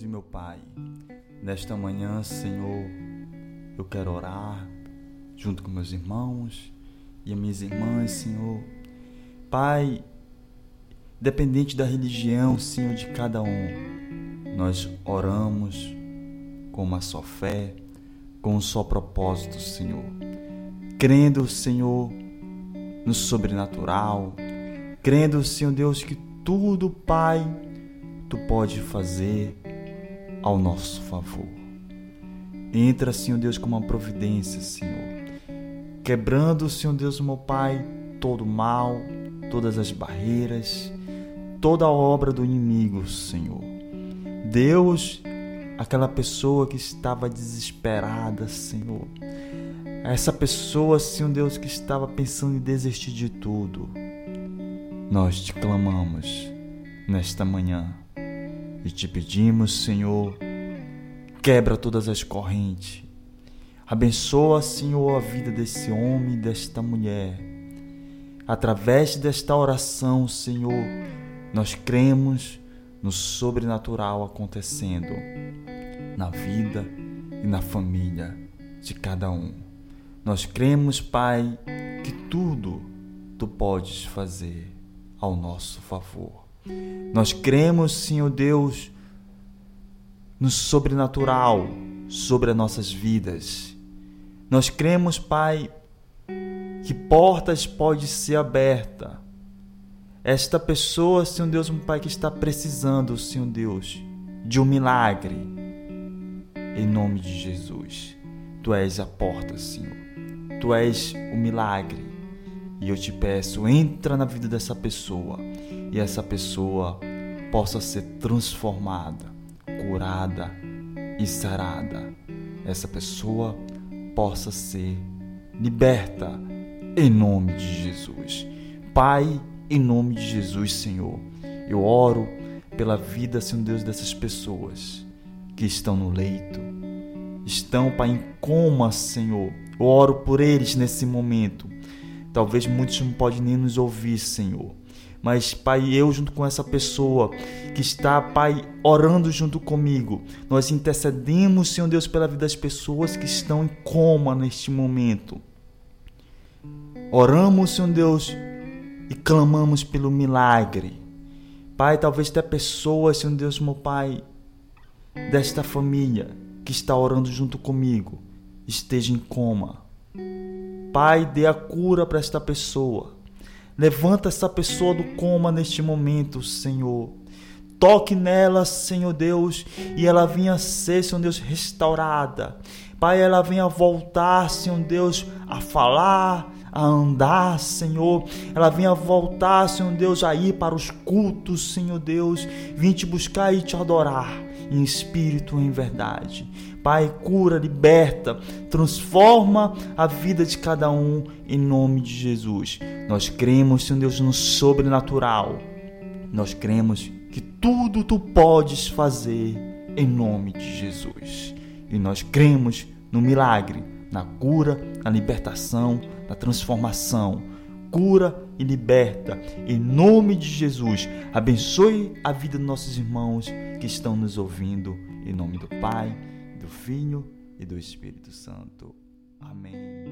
E meu Pai, nesta manhã, Senhor, eu quero orar junto com meus irmãos e as minhas irmãs, Senhor. Pai, dependente da religião, Senhor, de cada um, nós oramos com uma só fé, com um só propósito, Senhor. Crendo, Senhor, no sobrenatural, crendo, Senhor Deus, que tudo, Pai, tu pode fazer ao nosso favor. Entra, Senhor Deus, com uma providência, Senhor. Quebrando, Senhor Deus, meu Pai, todo mal, todas as barreiras, toda a obra do inimigo, Senhor. Deus, aquela pessoa que estava desesperada, Senhor. Essa pessoa, Senhor Deus, que estava pensando em desistir de tudo. Nós te clamamos nesta manhã e te pedimos, Senhor, quebra todas as correntes. Abençoa, Senhor, a vida desse homem e desta mulher. Através desta oração, Senhor, nós cremos no sobrenatural acontecendo na vida e na família de cada um. Nós cremos, Pai, que tudo tu podes fazer ao nosso favor. Nós cremos, Senhor Deus, no sobrenatural sobre as nossas vidas. Nós cremos, Pai, que portas podem ser abertas. Esta pessoa, Senhor Deus, um Pai que está precisando, Senhor Deus, de um milagre. Em nome de Jesus. Tu és a porta, Senhor. Tu és o milagre. E eu te peço, entra na vida dessa pessoa e essa pessoa possa ser transformada, curada e sarada. Essa pessoa possa ser liberta em nome de Jesus. Pai, em nome de Jesus, Senhor, eu oro pela vida, Senhor Deus, dessas pessoas que estão no leito, estão, Pai, em coma, Senhor. Eu oro por eles nesse momento Talvez muitos não podem nem nos ouvir, Senhor. Mas, Pai, eu junto com essa pessoa que está, Pai, orando junto comigo, nós intercedemos, Senhor Deus, pela vida das pessoas que estão em coma neste momento. Oramos, Senhor Deus, e clamamos pelo milagre. Pai, talvez até pessoas, Senhor Deus, meu Pai, desta família que está orando junto comigo, esteja em coma. Pai, dê a cura para esta pessoa. Levanta essa pessoa do coma neste momento, Senhor. Toque nela, Senhor Deus, e ela venha ser, Senhor Deus, restaurada. Pai, ela venha voltar, Senhor Deus, a falar, a andar, Senhor. Ela venha voltar, Senhor Deus, a ir para os cultos, Senhor Deus. Vim te buscar e te adorar em espírito e em verdade. Pai, cura, liberta, transforma a vida de cada um em nome de Jesus. Nós cremos, Senhor Deus, no sobrenatural. Nós cremos que tudo tu podes fazer em nome de Jesus. E nós cremos no milagre, na cura, na libertação, na transformação. Cura e liberta em nome de Jesus. Abençoe a vida dos nossos irmãos que estão nos ouvindo em nome do Pai do Filho e do Espírito Santo. Amém.